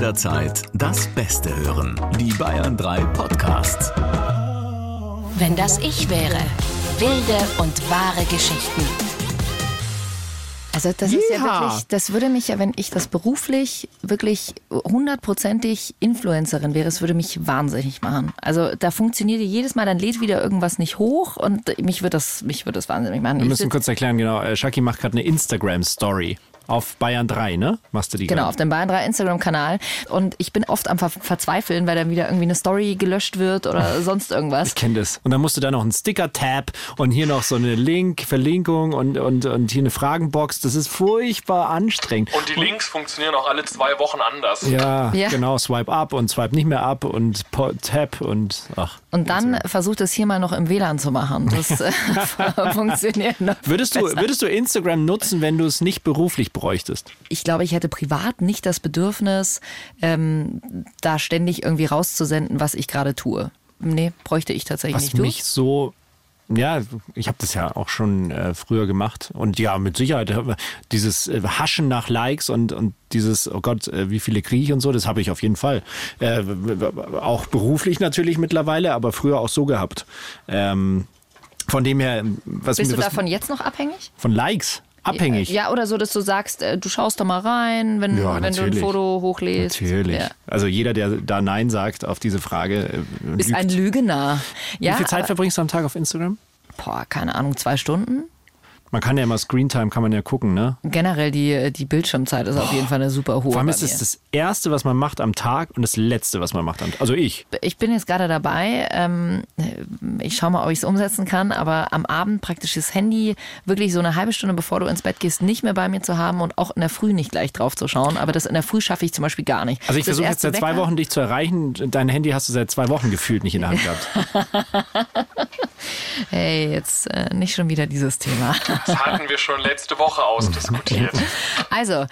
jederzeit das Beste hören. Die Bayern 3 Podcasts. Wenn das ich wäre. Wilde und wahre Geschichten. Also das ist ja wirklich, das würde mich ja, wenn ich das beruflich wirklich hundertprozentig Influencerin wäre, es würde mich wahnsinnig machen. Also da funktioniert jedes Mal, dann lädt wieder irgendwas nicht hoch und mich wird das, mich wird das wahnsinnig machen. Wir Ich müssen kurz erklären, genau. äh, Shaki macht gerade eine Instagram-Story. Auf Bayern 3, ne? Machst du die Genau, gerade? auf dem Bayern 3 Instagram-Kanal. Und ich bin oft am Ver Verzweifeln, weil dann wieder irgendwie eine Story gelöscht wird oder sonst irgendwas. Ich kenne das. Und dann musst du da noch einen Sticker-Tab und hier noch so eine Link, Verlinkung und, und, und hier eine Fragenbox. Das ist furchtbar anstrengend. Und die Links funktionieren auch alle zwei Wochen anders. Ja, Ja. genau. Swipe up und swipe nicht mehr ab und Tab und ach. Und dann versucht es hier mal noch im WLAN zu machen. Das äh, funktioniert noch. Würdest du, besser. würdest du Instagram nutzen, wenn du es nicht beruflich bräuchtest? Ich glaube, ich hätte privat nicht das Bedürfnis, ähm, da ständig irgendwie rauszusenden, was ich gerade tue. Nee, bräuchte ich tatsächlich Was nicht. Du? mich so. Ja, ich habe das ja auch schon äh, früher gemacht. Und ja, mit Sicherheit. äh, Dieses äh, Haschen nach Likes und, und dieses, oh Gott, äh, wie viele kriege ich und so, das habe ich auf jeden Fall. Äh, auch beruflich natürlich mittlerweile, aber früher auch so gehabt. Ähm, von dem her, was Bist mir du was, davon jetzt noch abhängig? von Likes abhängig. Ja, oder so, dass du sagst, äh, du schaust da mal rein, wenn, Ja, wenn du ein. Foto hochlädst. Natürlich. Ja. Also jeder, der da Nein sagt auf diese Frage, äh, Ist lügt. ein Lügner. Ja, Wie viel Zeit aber, verbringst du am Tag auf Instagram? boah, keine Ahnung, zwei Stunden? Man kann ja immer Screentime, kann man ja gucken, ne? Generell die, die Bildschirmzeit ist auf jeden Fall eine super hohe. Vor allem ist es das Erste, was man macht am Tag und das Letzte, was man macht am Tag. Also ich. Ich bin jetzt gerade dabei. Ähm, ich schaue mal, ob ich es umsetzen kann, aber am Abend praktisch das Handy wirklich so eine halbe Stunde, bevor du ins Bett gehst, nicht mehr bei mir zu haben und auch in der Früh nicht gleich drauf zu schauen. Aber das in der Früh schaffe ich zum Beispiel gar nicht. Also ich versuche jetzt seit zwei Wochen dich zu erreichen. Dein Handy hast du seit zwei Wochen gefühlt nicht in der Hand gehabt. Hey, jetzt äh, nicht schon wieder dieses Thema. Das hatten wir schon letzte Woche ausdiskutiert. Also,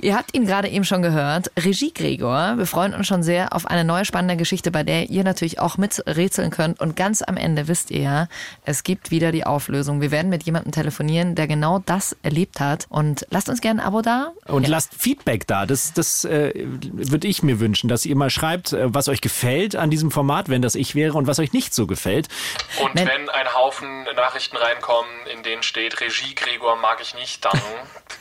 ihr habt ihn gerade eben schon gehört. Regie Gregor. Wir freuen uns schon sehr auf eine neue spannende Geschichte, bei der ihr natürlich auch miträtseln könnt. Und ganz am Ende wisst ihr ja, es gibt wieder die Auflösung. Wir werden mit jemandem telefonieren, der genau das erlebt hat. Und lasst uns gerne ein Abo da. Und lasst Feedback da. Das, das äh, würde ich mir wünschen, dass ihr mal schreibt, äh, was euch gefällt an diesem Format, wenn das ich wäre, und was euch nicht so gefällt. Und Wenn- wenn ein Haufen Nachrichten reinkommen, in denen steht, Regie Gregor mag ich nicht, dann,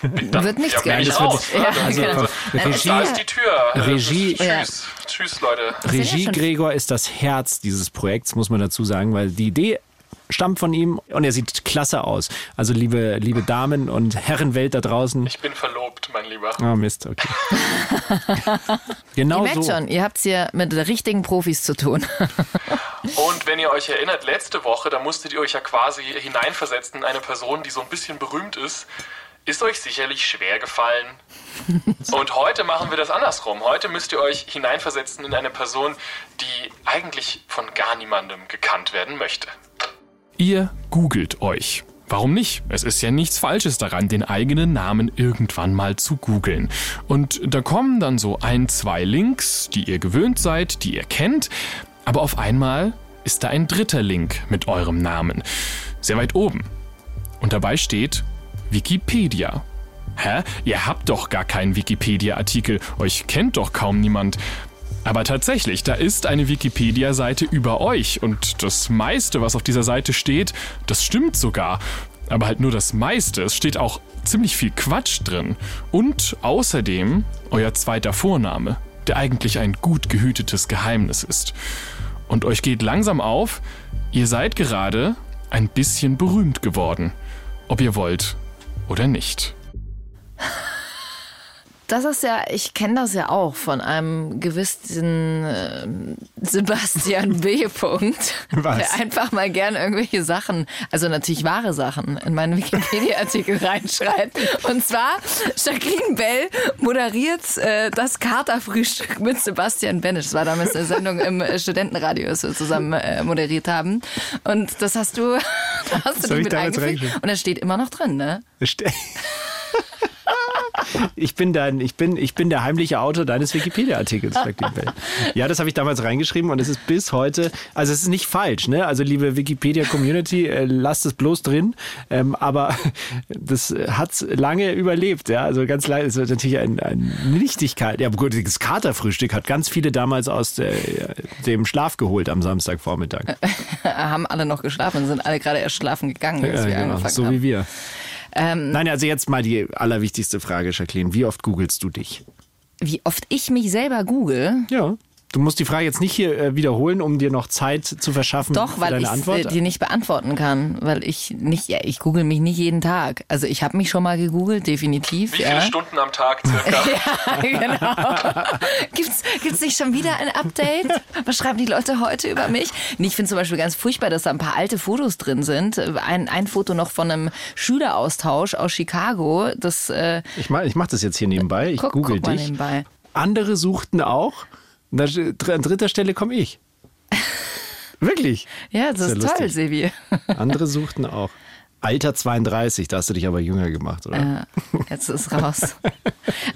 dann Wird nichts ja, Das wird- raus. Ja? Also, genau. also, Regie- da ist die Tür. Regie- Tschüss. Tschüss, Leute. ja Regie Gregor ist das Herz dieses Projekts, muss man dazu sagen, weil die Idee stammt von ihm und er sieht klasse aus. Also liebe, liebe Damen und Herrenwelt da draußen. Ich bin verlobt, mein Lieber. Ah, Mist, okay. genau Ihr merkt so. schon, ihr habt es hier mit richtigen Profis zu tun. Und wenn ihr euch erinnert, letzte Woche, da musstet ihr euch ja quasi hineinversetzen in eine Person, die so ein bisschen berühmt ist. Ist euch sicherlich schwer gefallen. Und heute machen wir das andersrum. Heute müsst ihr euch hineinversetzen in eine Person, die eigentlich von gar niemandem gekannt werden möchte. Ihr googelt euch. Warum nicht? Es ist ja nichts Falsches daran, den eigenen Namen irgendwann mal zu googeln. Und da kommen dann so ein, zwei Links, die ihr gewöhnt seid, die ihr kennt, aber auf einmal ist da ein dritter Link mit eurem Namen. Sehr weit oben. Und dabei steht Wikipedia. Hä? Ihr habt doch gar keinen Wikipedia-Artikel, euch kennt doch kaum niemand. Aber tatsächlich, da ist eine Wikipedia-Seite über euch und das meiste, was auf dieser Seite steht, das stimmt sogar. Aber halt nur das meiste, es steht auch ziemlich viel Quatsch drin. Und außerdem euer zweiter Vorname, der eigentlich ein gut gehütetes Geheimnis ist. Und euch geht langsam auf, ihr seid gerade ein bisschen berühmt geworden. Ob ihr wollt oder nicht. Das ist ja, ich kenne das ja auch von einem gewissen äh, Sebastian B. Punkt, Was? der einfach mal gern irgendwelche Sachen, also natürlich wahre Sachen, in meinen Wikipedia-Artikel reinschreibt. Und zwar, Jacqueline Bell moderiert äh, das Katerfrühstück mit Sebastian Benisch. Das war damals eine Sendung im Studentenradio, das wir zusammen äh, moderiert haben. Und das hast du, da hast du dich ich mit eingefügt. Und das steht immer noch drin, ne? Ste- ich bin dein, ich bin, ich bin der heimliche Autor deines Wikipedia-Artikels. Ja, das habe ich damals reingeschrieben und es ist bis heute, also es ist nicht falsch, ne? Also liebe Wikipedia-Community, äh, lasst es bloß drin. Ähm, aber das hat lange überlebt, ja. Also ganz lange ist natürlich ein, eine Nichtigkeit. Ja, gut, das Katerfrühstück hat ganz viele damals aus der, dem Schlaf geholt am Samstagvormittag. Haben alle noch geschlafen, sind alle gerade erst schlafen gegangen, als Ja, wir genau, angefangen so haben. wie wir. Nein, also jetzt mal die allerwichtigste Frage, Jacqueline. Wie oft googelst du dich? Wie oft ich mich selber google, Ja. Du musst die Frage jetzt nicht hier äh, wiederholen, um dir noch Zeit zu verschaffen Doch, für weil deine ich Antwort. die nicht beantworten kann, weil ich nicht, ja, ich google mich nicht jeden Tag. Also ich habe mich schon mal gegoogelt, definitiv. Wie viele ja. Stunden am Tag circa? Ja, genau. Gibt's, gibt's nicht schon wieder ein Update? Was schreiben die Leute heute über mich? Nee, ich finde zum Beispiel ganz furchtbar, dass da ein paar alte Fotos drin sind. Ein, ein Foto noch von einem Schüleraustausch aus Chicago. Das äh, Ich mache ich mach das jetzt hier nebenbei. Ich guck, google guck mal dich. nebenbei. Andere suchten auch. Da An dritter Stelle komme ich. Wirklich. Ja, das Ist ist, toll, lustig. Sebi. Andere suchten auch. Alter 32, da hast du dich aber jünger gemacht, oder? Ja, jetzt ist raus.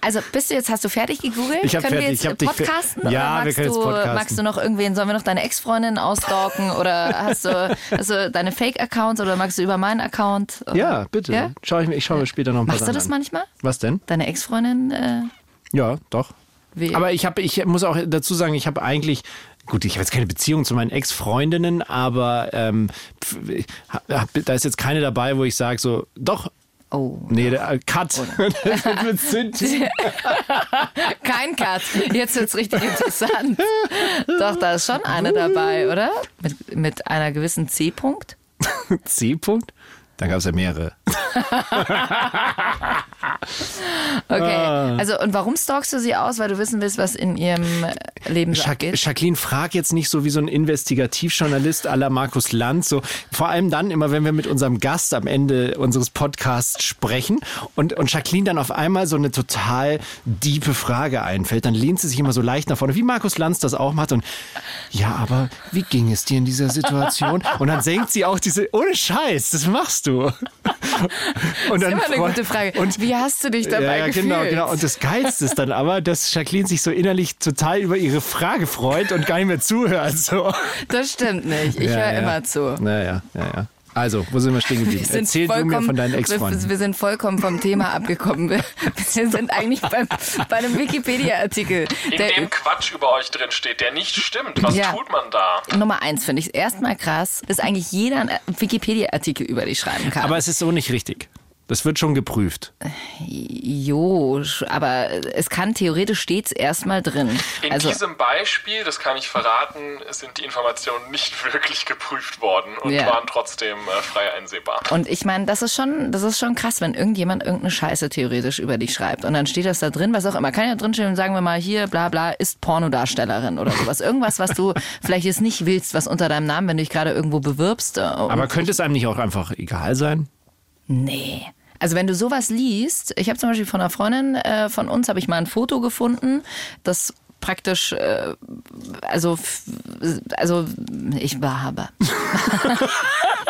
Also bist du jetzt, hast du fertig gegoogelt? Ich können fertig, wir ich jetzt fer- podcasten? Ja, oder wir magst können jetzt du, podcasten. Magst du noch irgendwen, sollen wir noch deine Ex-Freundin ausstalken oder hast du, hast du deine Fake-Accounts oder magst du über meinen Account? Ja, bitte. Ja? Schau ich, mir- ich schaue mir später noch ein paar Machst du das an. manchmal? Was denn? Deine Ex-Freundin? Äh, Ja, doch. Wie? Aber ich habe, ich muss auch dazu sagen, ich habe eigentlich, gut, ich habe jetzt keine Beziehung zu meinen Ex-Freundinnen, aber ähm, da ist jetzt keine dabei, wo ich sage so, doch. oh. Nee, der, äh, Cut. Wird mit Synthi. Kein Cut. Jetzt wird's richtig interessant. Doch, da ist schon eine dabei, oder? Mit, mit einer gewissen C-Punkt? C-Punkt? Da gab es ja mehrere. Okay. Ah. Also, und warum stalkst du sie aus? Weil du wissen willst, was in ihrem Leben so abgeht? Jacqueline, frag jetzt nicht so wie so ein Investigativjournalist à la Markus Lanz. So, vor allem dann immer, wenn wir mit unserem Gast am Ende unseres Podcasts sprechen und, und Jacqueline dann auf einmal so eine total diepe Frage einfällt, dann lehnt sie sich immer so leicht nach vorne, wie Markus Lanz das auch macht. Und ja, aber wie ging es dir in dieser Situation? Und dann senkt sie auch diese, ohne Scheiß, das machst du. Und Das ist immer eine gute Frage. Und Wie hast du dich dabei ja, gefühlt? genau, genau. Und das Geilste ist dann aber, dass Jacqueline sich so innerlich total über ihre Frage freut und gar nicht mehr zuhört. So. Das stimmt nicht. Ich Ja, höre ja. immer zu. Naja, ja, ja. Also, wo sind wir stehen geblieben? Wir Erzähl du mir von deinen wir, Ex-Freunden. wir sind vollkommen vom Thema abgekommen. Wir, wir sind eigentlich beim, bei einem Wikipedia-Artikel. In der- dem Quatsch über euch drin steht, der nicht stimmt. Was Ja. tut man da? Nummer eins finde ich erstmal krass, dass eigentlich jeder einen Wikipedia-Artikel über dich schreiben kann. Aber es ist so nicht richtig. Das wird schon geprüft. jo, aber es kann theoretisch stets erstmal drin. In Also diesem Beispiel, das kann ich verraten, sind die Informationen nicht wirklich geprüft worden und Ja. waren trotzdem äh, frei einsehbar. und ich meine, das ist schon, das ist schon krass, wenn irgendjemand irgendeine Scheiße theoretisch über dich schreibt und dann steht das da drin, was auch immer. Kann ja drinstehen, sagen wir mal hier, bla bla, ist Pornodarstellerin oder sowas. Irgendwas, was du vielleicht jetzt nicht willst, was unter deinem Namen, wenn du dich gerade irgendwo bewirbst. äh, Aber könnte es einem nicht auch einfach egal sein? Nee. Also wenn du sowas liest, ich habe zum Beispiel von einer Freundin äh, von uns, habe ich mal ein Foto gefunden, das praktisch, äh, also, also ich habe.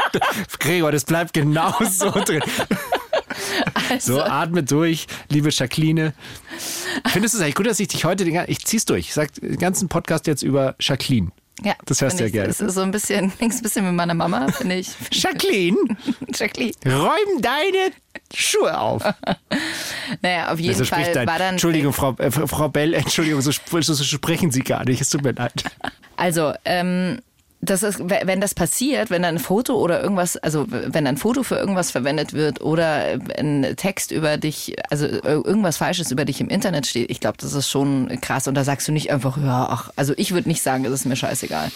Gregor, das bleibt genau so drin. Also, So, atme durch, liebe Jacqueline. Findest du es eigentlich gut, dass ich dich heute, den, ich zieh's durch, ich sag den ganzen Podcast jetzt über Jacqueline. Ja, das hörst du find ja gerne. Das ist so ein bisschen, links ein bisschen mit meiner Mama, finde ich. Jacqueline, Jacqueline. räum deine Schuhe auf. Naja, auf jeden Also Fall dein, war dann. Entschuldigung, Frau, äh, Frau Bell, Entschuldigung, so, so, so sprechen Sie gar nicht, es tut mir leid. Also, ähm, das ist, wenn das passiert, wenn dann ein Foto oder irgendwas, also wenn ein Foto für irgendwas verwendet wird oder ein Text über dich, also irgendwas Falsches über dich im Internet steht, ich glaube, das ist schon krass. Und da sagst du nicht einfach, ja, ach, also ich würde nicht sagen, es ist mir scheißegal.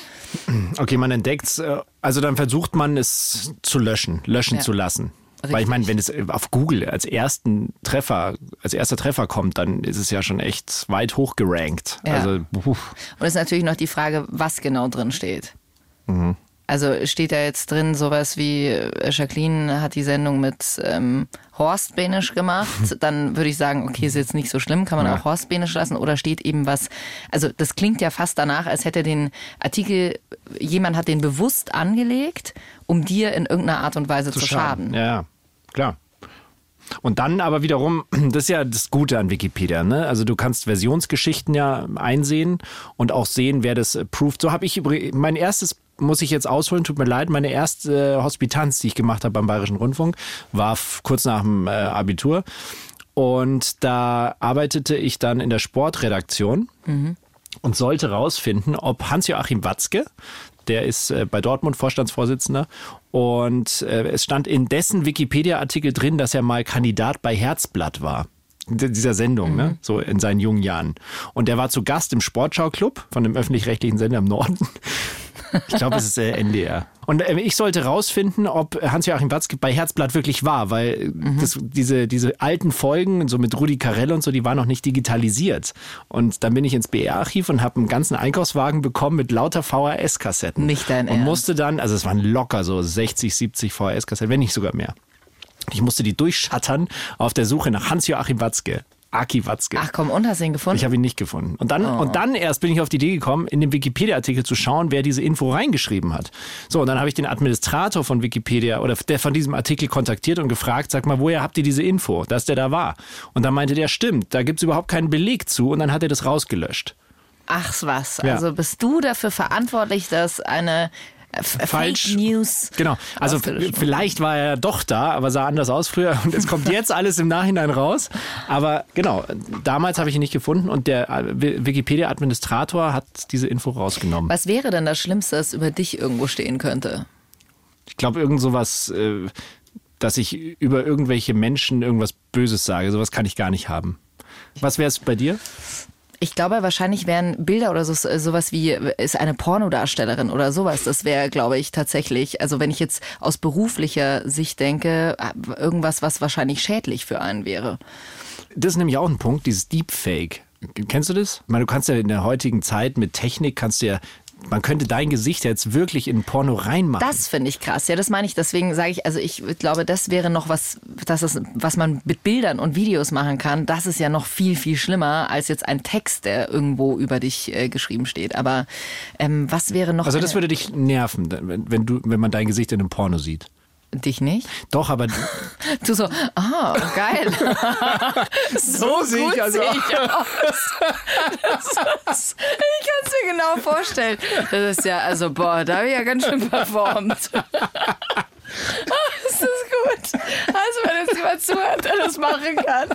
Okay, man entdeckt's, äh, also dann versucht man es zu löschen, löschen Ja. zu lassen. Weil ich Richtig. meine, wenn es auf Google als ersten Treffer, als erster Treffer kommt, dann ist es ja schon echt weit hoch gerankt. Ja. Also. Und es ist natürlich noch die Frage, was genau drin steht. Mhm. Also steht da jetzt drin sowas wie äh, Jacqueline hat die Sendung mit ähm, Horst Benisch gemacht, dann würde ich sagen, okay, ist jetzt nicht so schlimm, kann man Ja. auch Horst Benisch lassen oder steht eben was, also das klingt ja fast danach, als hätte den Artikel, jemand hat den bewusst angelegt, um dir in irgendeiner Art und Weise zu, schaden. Ja, ja, klar. Und dann aber wiederum, das ist ja das Gute an Wikipedia, ne? Also du kannst Versionsgeschichten ja einsehen und auch sehen, wer das approved. So habe ich übrigens, mein erstes muss ich jetzt ausholen, tut mir leid. Meine erste Hospitanz, die ich gemacht habe beim Bayerischen Rundfunk, war kurz nach dem äh, Abitur. Und da arbeitete ich dann in der Sportredaktion und sollte rausfinden, ob Hans-Joachim Watzke, der ist äh, bei Dortmund Vorstandsvorsitzender, und äh, es stand in dessen Wikipedia-Artikel drin, dass er mal Kandidat bei Herzblatt war. Dieser Sendung, ne? So in seinen jungen Jahren. Und er war zu Gast im Sportschau-Club von dem öffentlich-rechtlichen Sender im Norden. Ich glaube, es ist äh, NDR. Und äh, ich sollte rausfinden, ob Hans-Joachim Watzke bei Herzblatt wirklich war, weil das, diese, diese alten Folgen, so mit Rudi Carell und so, die waren noch nicht digitalisiert. Und dann bin ich ins BR-Archiv und habe einen ganzen Einkaufswagen bekommen mit lauter VHS-Kassetten. Nicht dein Und Ernst. musste dann, also es waren locker so 60, 70 VHS-Kassetten, wenn nicht sogar mehr. Ich musste die durchschattern auf der Suche nach Hans-Joachim Watzke. Aki Watzke. Ach komm, und hast du ihn gefunden? Ich habe ihn nicht gefunden. Und dann, Oh. und dann erst bin ich auf die Idee gekommen, in dem Wikipedia-Artikel zu schauen, wer diese Info reingeschrieben hat. So, und dann habe ich den Administrator von Wikipedia oder der von diesem Artikel kontaktiert und gefragt, sag mal, woher habt ihr diese Info, dass der da war? Und dann meinte der, stimmt, da gibt's überhaupt keinen Beleg zu und dann hat er das rausgelöscht. Ach was, Ja. also bist du dafür verantwortlich, dass eine Falsch. Fake News Genau. Also vielleicht war er doch da, aber sah anders aus früher und es kommt jetzt alles im Nachhinein raus. Aber genau, damals habe ich ihn nicht gefunden und der äh, Wi- Wikipedia-Administrator hat diese Info rausgenommen. Was wäre denn das Schlimmste, das über dich irgendwo stehen könnte? Ich glaube, irgend sowas, äh, dass ich über irgendwelche Menschen irgendwas Böses sage. Sowas kann ich gar nicht haben. Was wäre es bei dir? Ich glaube, wahrscheinlich wären Bilder oder so, sowas wie, ist eine Pornodarstellerin oder sowas. Das wäre, glaube ich, tatsächlich, also wenn ich jetzt aus beruflicher Sicht denke, irgendwas, was wahrscheinlich schädlich für einen wäre. Das ist nämlich auch ein Punkt, dieses Deepfake. Kennst du das? Ich meine, du kannst ja in der heutigen Zeit mit Technik kannst du ja, man könnte dein Gesicht jetzt wirklich in Porno reinmachen. Das finde ich krass. Ja, das meine ich. Deswegen sage ich, also ich glaube, das wäre noch was, das ist, was man mit Bildern und Videos machen kann. Das ist ja noch viel, viel schlimmer als jetzt ein Text, der irgendwo über dich äh, geschrieben steht. Aber ähm, was wäre noch? also das würde dich nerven, wenn, wenn du, wenn man dein Gesicht in einem Porno sieht. Dich nicht? Doch, aber Du so, ah, geil. so sehe ich also sehe ich aus. Ist, ich kann es mir genau vorstellen. Das ist ja, also boah, da habe ich ja ganz schön performt. ist das gut? Also wenn jetzt jemand zuhört, der das machen kann.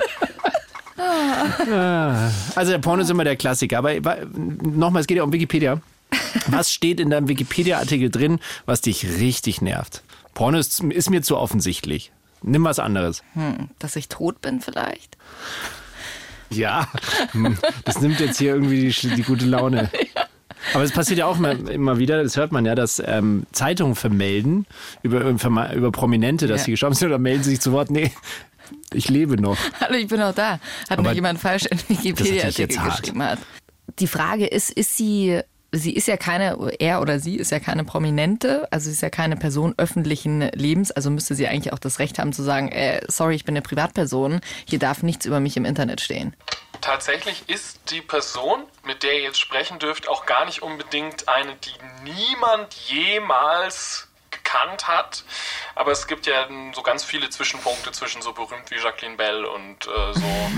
Also der Porno ist immer der Klassiker. Aber nochmal, es geht ja um Wikipedia. Was steht in deinem Wikipedia-Artikel drin, was dich richtig nervt? Porno ist, ist mir zu offensichtlich. Nimm was anderes. Hm, dass ich tot bin vielleicht? Ja, hm, das nimmt jetzt hier irgendwie die, die gute Laune. Aber es passiert ja auch immer, immer wieder, das hört man ja, dass ähm, Zeitungen vermelden über, über, über Prominente, dass Ja. sie gestorben sind oder melden sich zu Wort, nee, ich lebe noch. Hallo, ich bin auch da. Hat Aber mir jemand falsch in Wikipedia-Artikel geschrieben hat. Die Frage ist, ist sie, sie ist ja keine, er oder sie ist ja keine Prominente, also sie ist ja keine Person öffentlichen Lebens, also müsste sie eigentlich auch das Recht haben zu sagen, äh, sorry, ich bin eine Privatperson, hier darf nichts über mich im Internet stehen. Tatsächlich ist die Person, mit der ihr jetzt sprechen dürft, auch gar nicht unbedingt eine, die niemand jemals gekannt hat. Aber es gibt ja so ganz viele Zwischenpunkte zwischen so berühmt wie Jacqueline Bell und äh, so,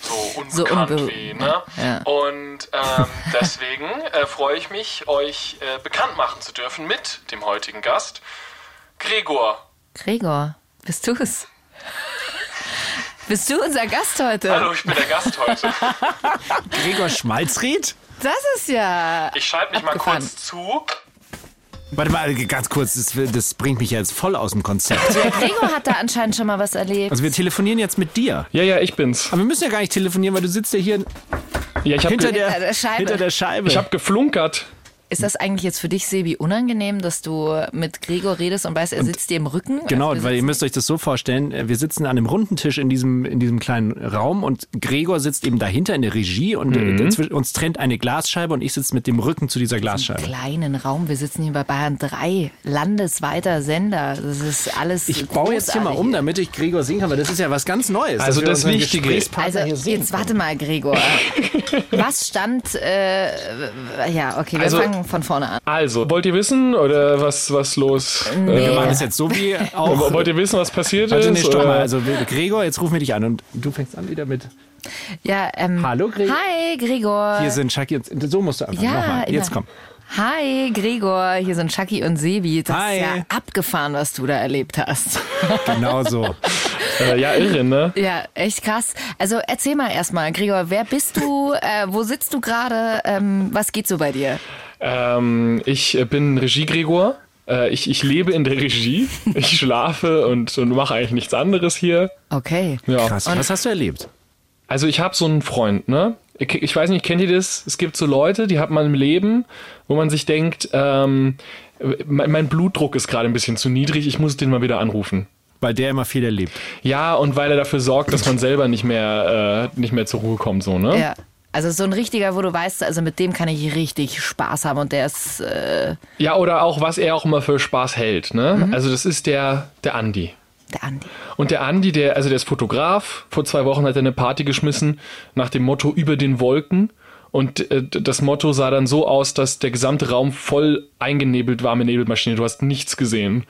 so So unbekannt unbe- wie. Ne? Ja. Und ähm, deswegen äh, freue ich mich, euch äh, bekannt machen zu dürfen mit dem heutigen Gast, Gregor. Gregor, bist du es? Bist du unser Gast heute? Hallo, ich bin der Gast heute. Gregor Schmalzried? Das ist ja. Ich schalte mich mal Abgefahren. kurz zu. Warte mal, ganz kurz, das, das bringt mich jetzt voll aus dem Konzept. Der Gregor hat da anscheinend schon mal was erlebt. Also wir telefonieren jetzt mit dir. Ja, ja, ich bin's. Aber wir müssen ja gar nicht telefonieren, weil du sitzt ja hier Ja, ich habe hinter, der, Hinter der Scheibe. hinter der Scheibe. ich hab geflunkert. Ist das eigentlich jetzt für dich, Sebi, unangenehm, dass du mit Gregor redest und weißt, er sitzt dir im Rücken? Genau, Also weil ihr müsst euch das so vorstellen, äh, wir sitzen an einem runden Tisch in diesem, in diesem kleinen Raum und Gregor sitzt eben dahinter in der Regie und äh, dazwischen- uns trennt eine Glasscheibe und ich sitze mit dem Rücken zu dieser Glasscheibe. kleinen Raum. Wir sitzen hier bei Bayern 3, landesweiter Sender. Das ist alles. Ich baue jetzt hier mal um, damit ich Gregor sehen kann, weil das ist ja was ganz Neues. Also das Wichtige- Also, jetzt warte mal, Gregor. Was stand. Äh, ja, okay, wir Also, fangen. Fangen von vorne an. Also, wollt ihr wissen oder was, was los? Wir Äh, machen das jetzt so wie auch. wollt ihr wissen, was passiert Warte, ist? nee, stopp mal. Also Gregor, jetzt rufen wir dich an und du fängst an wieder mit. Ja, ähm, Hallo, Gregor. Hi, Gregor. Hier sind Shaki und so musst du einfach Ja, nochmal. Jetzt komm. Hi, Gregor. Hier sind Shaki und Sebi. Das Hi. ist ja abgefahren, was du da erlebt hast. Genau so. Äh, ja, irre, ne? Ja, echt krass. Also erzähl mal erstmal, Gregor, wer bist du? Äh, wo sitzt du gerade? Ähm, was geht so bei dir? Ähm, ich äh, bin Regie-Gregor. Äh, ich, ich lebe in der Regie. Ich schlafe und, und mache eigentlich nichts anderes hier. Okay. Ja. Krass. Was hast du erlebt? Also ich habe so einen Freund, ne? Ich, ich weiß nicht, kennt ihr das? Es gibt so Leute, die hat man im Leben, wo man sich denkt, ähm, mein, mein Blutdruck ist gerade ein bisschen zu niedrig, ich muss den mal wieder anrufen. Weil der immer viel erlebt. Ja, und weil er dafür sorgt, dass man selber nicht mehr, äh, nicht mehr zur Ruhe kommt, so, ne? Ja. Also so ein richtiger, wo du weißt, also mit dem kann ich richtig Spaß haben und der ist äh, Ja, oder auch, was er auch immer für Spaß hält, ne? Mhm. Also das ist der, der Andi. der Andi. Und der Andi, der, also der ist Fotograf. Vor zwei Wochen hat er eine Party geschmissen nach dem Motto über den Wolken. Und äh, das Motto sah dann so aus, dass der gesamte Raum voll eingenebelt war mit Nebelmaschine. Du hast nichts gesehen.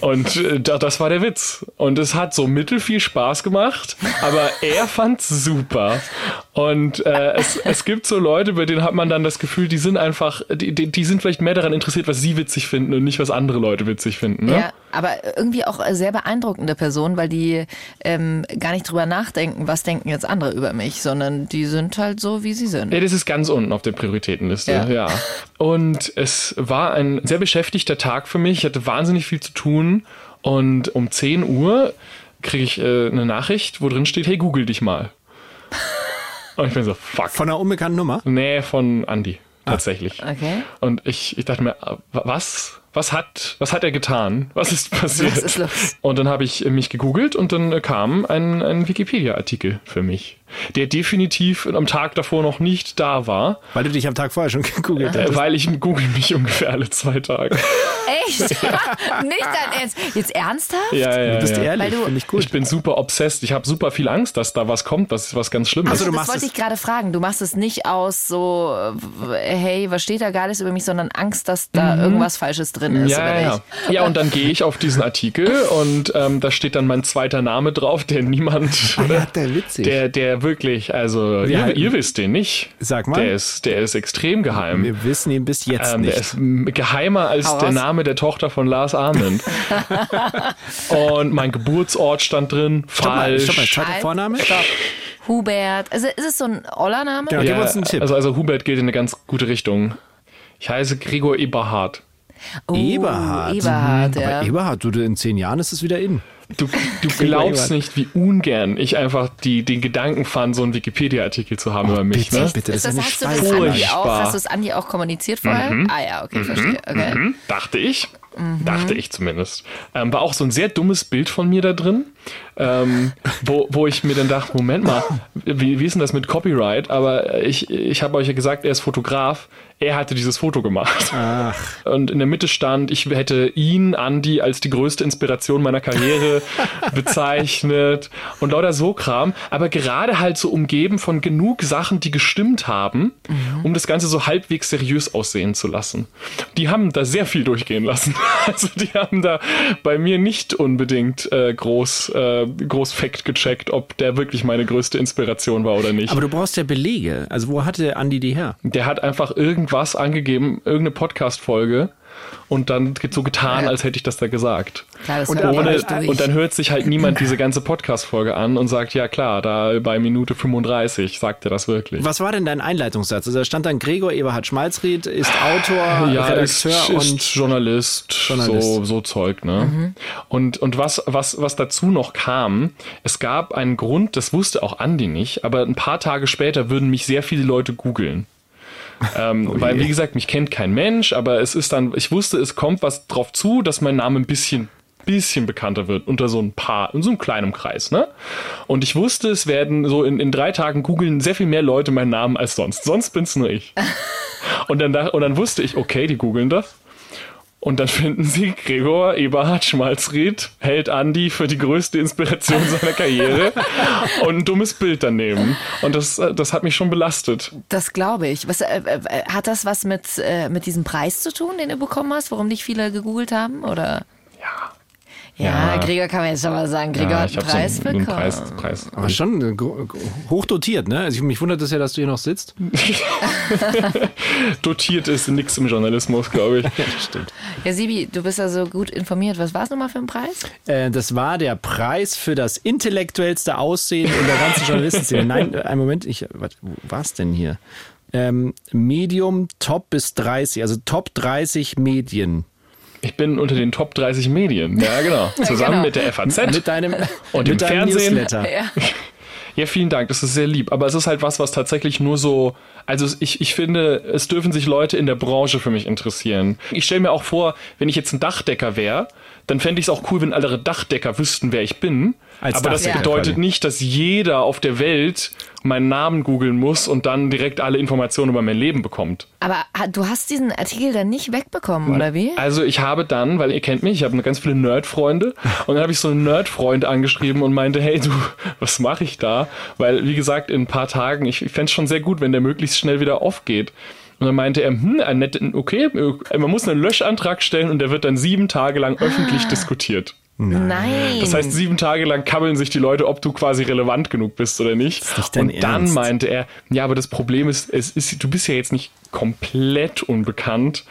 Und äh, da- das war der Witz. Und es hat so mittel viel Spaß gemacht, aber er fand's super. Und äh, es, es gibt so Leute, bei denen hat man dann das Gefühl, die sind einfach, die, die, die sind vielleicht mehr daran interessiert, was sie witzig finden und nicht, was andere Leute witzig finden. Ne? Ja, aber irgendwie auch äh, sehr beeindruckende Person, weil die ähm, gar nicht drüber nachdenken, was denken jetzt andere über mich, sondern die sind halt so, wie sie sind. Ja, das ist ganz unten auf der Prioritätenliste, Ja. ja. Und es war ein sehr beschäftigter Tag für mich. Ich hatte wahnsinnig viel zu tun. Und um 10 Uhr kriege ich äh, eine Nachricht, wo drin steht, hey, google dich mal. Und ich bin so, fuck. Von einer unbekannten Nummer? Nee, von Andy, tatsächlich. Okay. Und ich, ich dachte mir, äh, was? Was hat, was hat er getan? Was ist passiert? Was ist los? Und dann habe ich mich gegoogelt und dann kam ein, ein Wikipedia-Artikel für mich, der definitiv am Tag davor noch nicht da war, Weil du dich am Tag vorher schon gegoogelt äh, hast. weil ich google mich ungefähr alle zwei Tage. Echt? nicht dein Ernst. Jetzt ernsthaft? Ja, ja, Du bist ja. ehrlich, Weil du- finde ich gut. Ich bin super obsessed. Ich habe super viel Angst, dass da was kommt, was, was ganz Schlimmes. Also, du das machst wollte ich gerade fragen. Du machst es nicht aus so, hey, was steht da Geiles über mich, sondern Angst, dass da irgendwas Falsches drin ist. Ja, oder ja, ja. ja, und dann gehe ich auf diesen Artikel und ähm, da steht dann mein zweiter Name drauf, der niemand, Ah ja, der witzig. der, der wirklich, also Wie ihr, ihr wisst den nicht. Sag mal. Der ist, der ist extrem geheim. Wir wissen ihn bis jetzt Ähm, nicht. der ist geheimer als Hau der raus. Name der Tochter von Lars Arment. und mein Geburtsort stand drin, stopp mal, falsch. stopp mal, Halt, Vorname? Stopp. Hubert. Also ist es so ein Oller-Name? Genau, gib uns einen Tipp. Also, also Hubert geht in eine ganz gute Richtung. Ich heiße Gregor Eberhard. Oh, Eberhard. Eberhard, Mhm. ja. Aber Eberhard, du, in zehn Jahren ist es wieder in. Du, du Gregor glaubst nicht, wie ungern ich einfach die, den Gedanken fand, so einen Wikipedia-Artikel zu haben über mich. bitte. Ne? Bitte, das ist das, hast du das Andi auch, hast du es Andi auch kommuniziert vorher? Ah ja, okay, verstehe. Okay. Mhm, dachte ich. Dachte ich zumindest. Ähm, war auch so ein sehr dummes Bild von mir da drin, ähm, wo, wo ich mir dann dachte, Moment mal, wie, wie ist denn das mit Copyright? Aber ich, ich habe euch ja gesagt, er ist Fotograf. Er hatte dieses Foto gemacht. Und in der Mitte stand, ich hätte ihn, Andy, als die größte Inspiration meiner Karriere bezeichnet und lauter so Kram. Aber gerade halt so umgeben von genug Sachen, die gestimmt haben, um das Ganze so halbwegs seriös aussehen zu lassen. Die haben da sehr viel durchgehen lassen. Also die haben da bei mir nicht unbedingt äh, groß, äh, groß Fact gecheckt, ob der wirklich meine größte Inspiration war oder nicht. Aber du brauchst ja Belege. Also wo hatte Andi die her? Der hat einfach irgendwas angegeben, irgendeine Podcast-Folge und dann so getan, Ja. als hätte ich das da gesagt. Klar, das Und Ohne, und dann hört sich halt niemand diese ganze Podcast-Folge an und sagt, ja klar, da bei Minute 35 sagt er das wirklich. Was war denn dein Einleitungssatz? Also da stand dann Gregor Eberhard Schmalzried, ist Autor, ja, Redakteur ist, und ist Journalist, Journalist. So, so Zeug, ne? Und, und was, was, was dazu noch kam, es gab einen Grund, das wusste auch Andi nicht, aber ein paar Tage später würden mich sehr viele Leute googeln. Ähm, Oh weil, wie gesagt, mich kennt kein Mensch, aber es ist dann, ich wusste, es kommt was drauf zu, dass mein Name ein bisschen bisschen bekannter wird unter so ein paar, in so einem kleinen Kreis, ne? Und ich wusste, es werden so in, in drei Tagen googeln sehr viel mehr Leute meinen Namen als sonst. Sonst bin's nur ich. Und dann, und dann wusste ich, okay, die googeln das. Und dann finden sie, Gregor Eberhard Schmalzried hält Andi für die größte Inspiration seiner Karriere und ein dummes Bild daneben. Und das, äh, das hat mich schon belastet. Das glaube ich. Was, äh, äh, hat das was mit, äh, mit diesem Preis zu tun, den du bekommen hast, warum dich viele gegoogelt haben? Oder? Ja. Ja, Ja. Gregor kann man jetzt schon mal sagen. Gregor hat ich einen so Preis einen, einen bekommen. Preis, Preis. Aber schon äh, hochdotiert, ne? Also ich, mich wundert es ja, dass du hier noch sitzt. Dotiert ist nix im Journalismus, glaube ich. Stimmt. Ja, Sibi, du bist ja so gut informiert. Was war es nochmal für ein Preis? Äh, das war der Preis für das intellektuellste Aussehen in der ganzen Journalistenszene. Nein, äh, einen Moment, ich, was, wo war's denn hier? Ähm, Medium Top bis 30, also Top 30 Medien. Ich bin unter den Top 30 Medien. Ja, genau. Zusammen Genau. mit der FAZ. Mit deinem, Und mit deinem Fernsehen. Newsletter. Ja. Ja, vielen Dank, das ist sehr lieb. Aber es ist halt was, was tatsächlich nur so. Also ich, ich finde, es dürfen sich Leute in der Branche für mich interessieren. Ich stelle mir auch vor, wenn ich jetzt ein Dachdecker wäre, dann fände ich es auch cool, wenn alle Dachdecker wüssten, wer ich bin. Als Aber das Dachdecker bedeutet quasi. nicht, dass jeder auf der Welt meinen Namen googeln muss und dann direkt alle Informationen über mein Leben bekommt. Aber du hast diesen Artikel dann nicht wegbekommen, oder wie? Also ich habe dann, weil ihr kennt mich, ich habe ganz viele Nerd-Freunde und dann habe ich so einen Nerd-Freund angeschrieben und meinte, hey du, was mache ich da? Weil, wie gesagt, in ein paar Tagen, ich, ich fände es schon sehr gut, wenn der möglichst schnell wieder aufgeht. Und dann meinte er, hm, ein netter, okay, äh, man muss einen Löschantrag stellen und der wird dann sieben Tage lang öffentlich diskutiert. Nein. Das heißt, sieben Tage lang kabbeln sich die Leute, ob du quasi relevant genug bist oder nicht. ist nicht dein und dann Ernst. meinte er, ja, aber das Problem ist, es ist, du bist ja jetzt nicht komplett unbekannt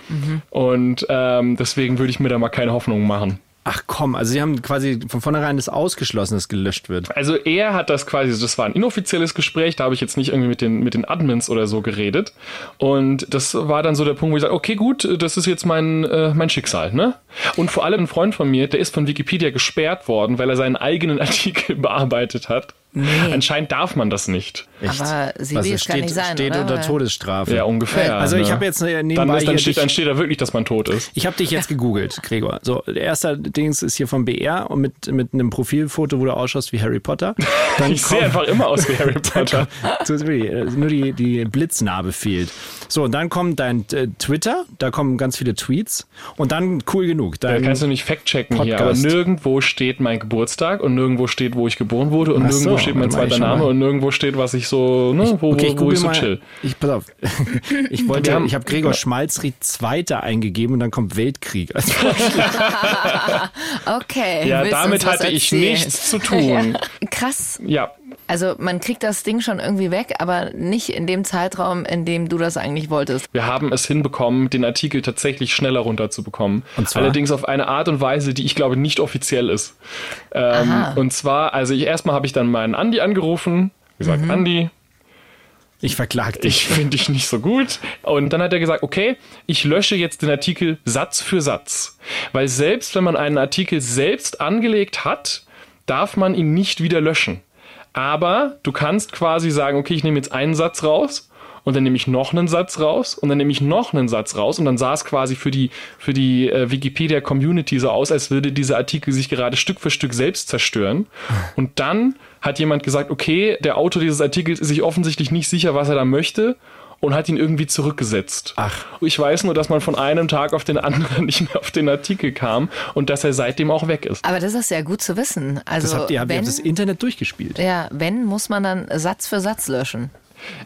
und ähm, deswegen würde ich mir da mal keine Hoffnung machen. Ach komm, also sie haben quasi von vornherein das ausgeschlossen, dass gelöscht wird. Also er hat das quasi, das war ein inoffizielles Gespräch, da habe ich jetzt nicht irgendwie mit den, mit den Admins oder so geredet. Und das war dann so der Punkt, wo ich sage, okay, gut, das ist jetzt mein, äh, mein Schicksal, ne? Und vor allem ein Freund von mir, der ist von Wikipedia gesperrt worden, weil er seinen eigenen Artikel bearbeitet hat. Anscheinend darf man das nicht. Echt? Aber Sibi, Was, es kann steht, nicht sein, steht oder? unter Todesstrafe. Ja, ungefähr. Also ich ne? habe jetzt äh, nebenbei dann, ist, dann, steht, dich- dann steht da wirklich, dass man tot ist. Ich habe dich jetzt gegoogelt, Gregor. So, der erste Dings ist hier vom BR und mit, mit einem Profilfoto, wo du ausschaust wie Harry Potter. Dann Ich sehe einfach immer aus wie Harry Potter. Äh, nur die, die Blitznarbe fehlt. So, und dann kommt dein äh, Twitter, da kommen ganz viele Tweets und dann cool genug. Da kannst du nicht fact-checken hier, aber nirgendwo steht mein Geburtstag und nirgendwo steht, wo ich geboren wurde und Ach so, nirgendwo steht mein ich zweiter Name mal. und nirgendwo steht, was ich so, ne, wo, okay, ich wo, wo ich so mal. chill. Ich, pass auf. Ich wollte, haben- ich habe Gregor Schmalzried Zweiter eingegeben und dann kommt Weltkrieg. Also, Okay. Ja, damit hatte ich nichts zu tun. Krass. Ja, Also man kriegt das Ding schon irgendwie weg, aber nicht in dem Zeitraum, in dem du das eigentlich wolltest. wir haben es hinbekommen, den Artikel tatsächlich schneller runterzubekommen. Und zwar? Allerdings auf eine Art und Weise, die ich glaube nicht offiziell ist. Ähm, und zwar, also ich erstmal habe ich dann meinen Andi angerufen, gesagt, Mhm. Andi, ich verklag dich. ich finde dich nicht so gut. Und dann hat er gesagt, okay, ich lösche jetzt den Artikel Satz für Satz. Weil selbst wenn man einen Artikel selbst angelegt hat, darf man ihn nicht wieder löschen. Aber du kannst quasi sagen, okay, ich nehme jetzt einen Satz raus und dann nehme ich noch einen Satz raus und dann nehme ich noch einen Satz raus und dann sah es quasi für die, für die äh, Wikipedia-Community so aus, als würde dieser Artikel sich gerade Stück für Stück selbst zerstören. Und dann hat jemand gesagt, okay, der Autor dieses Artikels ist sich offensichtlich nicht sicher, was er da möchte und hat ihn irgendwie zurückgesetzt. Ach. Ich weiß nur, dass man von einem Tag auf den anderen nicht mehr auf den Artikel kam und dass er seitdem auch weg ist. Aber das ist ja gut zu wissen. Also Das habt ihr, habt ihr wenn, das Internet durchgespielt. ja, wenn, muss man dann Satz für Satz löschen.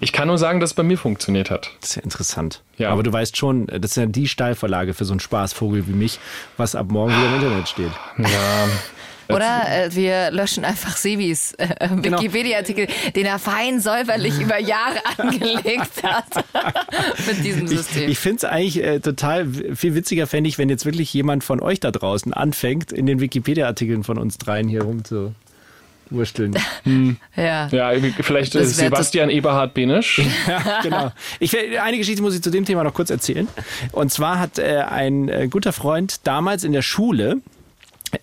Ich kann nur sagen, dass es bei mir funktioniert hat. Das ist ja interessant. Ja. Aber du weißt schon, das ist ja die Steilvorlage für so einen Spaßvogel wie mich, was ab morgen wieder im Internet steht. Ja. Oder äh, wir löschen einfach Sebis äh, Genau. Wikipedia-Artikel, den er fein säuberlich über Jahre angelegt hat. Mit diesem Ich, System. ich finde es eigentlich äh, total viel witziger, fände ich, wenn jetzt wirklich jemand von euch da draußen anfängt, in den Wikipedia-Artikeln von uns dreien hier rumzuwursteln. ja. Ja, vielleicht äh, Das Sebastian Eberhard Benisch. ja, genau. Ich, will- eine Geschichte muss ich zu dem Thema noch kurz erzählen. Und zwar hat äh, ein äh, guter Freund damals in der Schule, äh,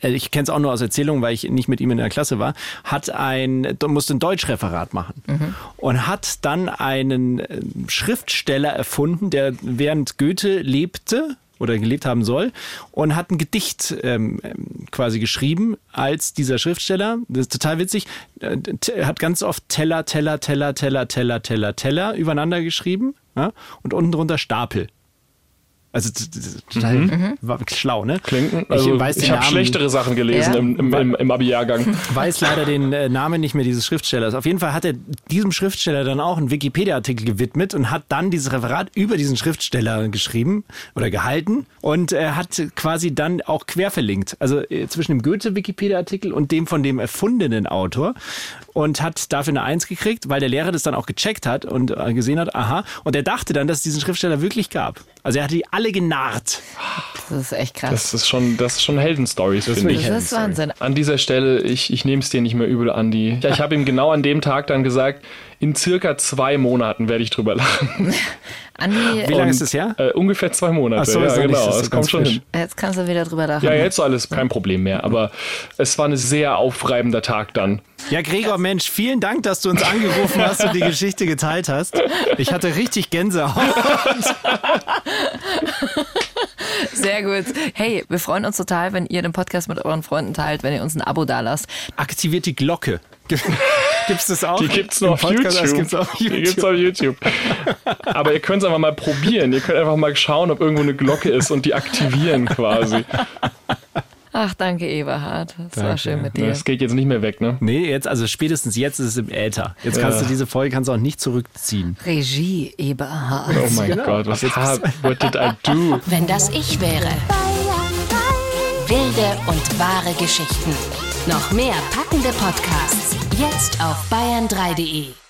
ich kenne es auch nur aus Erzählungen, weil ich nicht mit ihm in der Klasse war, hat ein, musste ein Deutschreferat machen und hat dann einen äh, Schriftsteller erfunden, der während Goethe lebte oder gelebt haben soll und hat ein Gedicht ähm, ähm, quasi geschrieben als dieser Schriftsteller. Das ist total witzig. Äh, t- hat ganz oft Teller, Teller, Teller, Teller, Teller, Teller, Teller übereinander geschrieben ja? und unten drunter Stapel. Also total war schlau, ne? Klinken. Also, ich weiß ich habe schlechtere Sachen gelesen Ja. im, im, im, im Abi-Jahrgang. weiß leider den äh, Namen nicht mehr dieses Schriftstellers. Auf jeden Fall hat er diesem Schriftsteller dann auch einen Wikipedia-Artikel gewidmet und hat dann dieses Referat über diesen Schriftsteller geschrieben oder gehalten und er hat quasi dann auch quer verlinkt. Also äh, zwischen dem Goethe-Wikipedia-Artikel und dem von dem erfundenen Autor und hat dafür eine Eins gekriegt, weil der Lehrer das dann auch gecheckt hat und äh, gesehen hat, aha, und er dachte dann, dass es diesen Schriftsteller wirklich gab. Also er hatte die alle genarrt. Das ist echt krass. Das ist schon, das ist schon Heldenstories, finde ich. Das ist Wahnsinn. An dieser Stelle, ich, ich nehme es dir nicht mehr übel, Andi. Ja, ich habe ihm genau an dem Tag dann gesagt, in circa zwei Monaten werde ich drüber lachen. Andi, Wie lange ist das her? Äh, ungefähr zwei Monate. Ach so, ja, ja genau. das kommt schon frisch. hin. jetzt kannst du wieder drüber lachen. Ja, jetzt alles kein Problem mehr. Aber es war ein sehr aufreibender Tag dann. Ja, Gregor, Mensch, vielen Dank, dass du uns angerufen hast und die Geschichte geteilt hast. Ich hatte richtig Gänsehaut. Sehr gut. Hey, wir freuen uns total, wenn ihr den Podcast mit euren Freunden teilt, wenn ihr uns ein Abo dalasst. Aktiviert die Glocke. Gibt's das auch? Die gibt's nur Im auf Podcast? YouTube. Gibt's auf Die gibt's YouTube. auf YouTube. Aber ihr könnt es einfach mal probieren. Ihr könnt einfach mal schauen, ob irgendwo eine Glocke ist und die aktivieren quasi. Ach, danke, Eberhard. Das war schön mit dir. Das geht jetzt nicht mehr weg, ne? Nee, jetzt, also spätestens jetzt ist es im Äther. Jetzt kannst du diese Folge kannst du auch nicht zurückziehen. Regie, Eberhard. Oh mein Gott, was hab, what did I do? Wenn das ich wäre. Wilde und wahre Geschichten. Noch mehr packende Podcasts. Jetzt auf bayern3.de.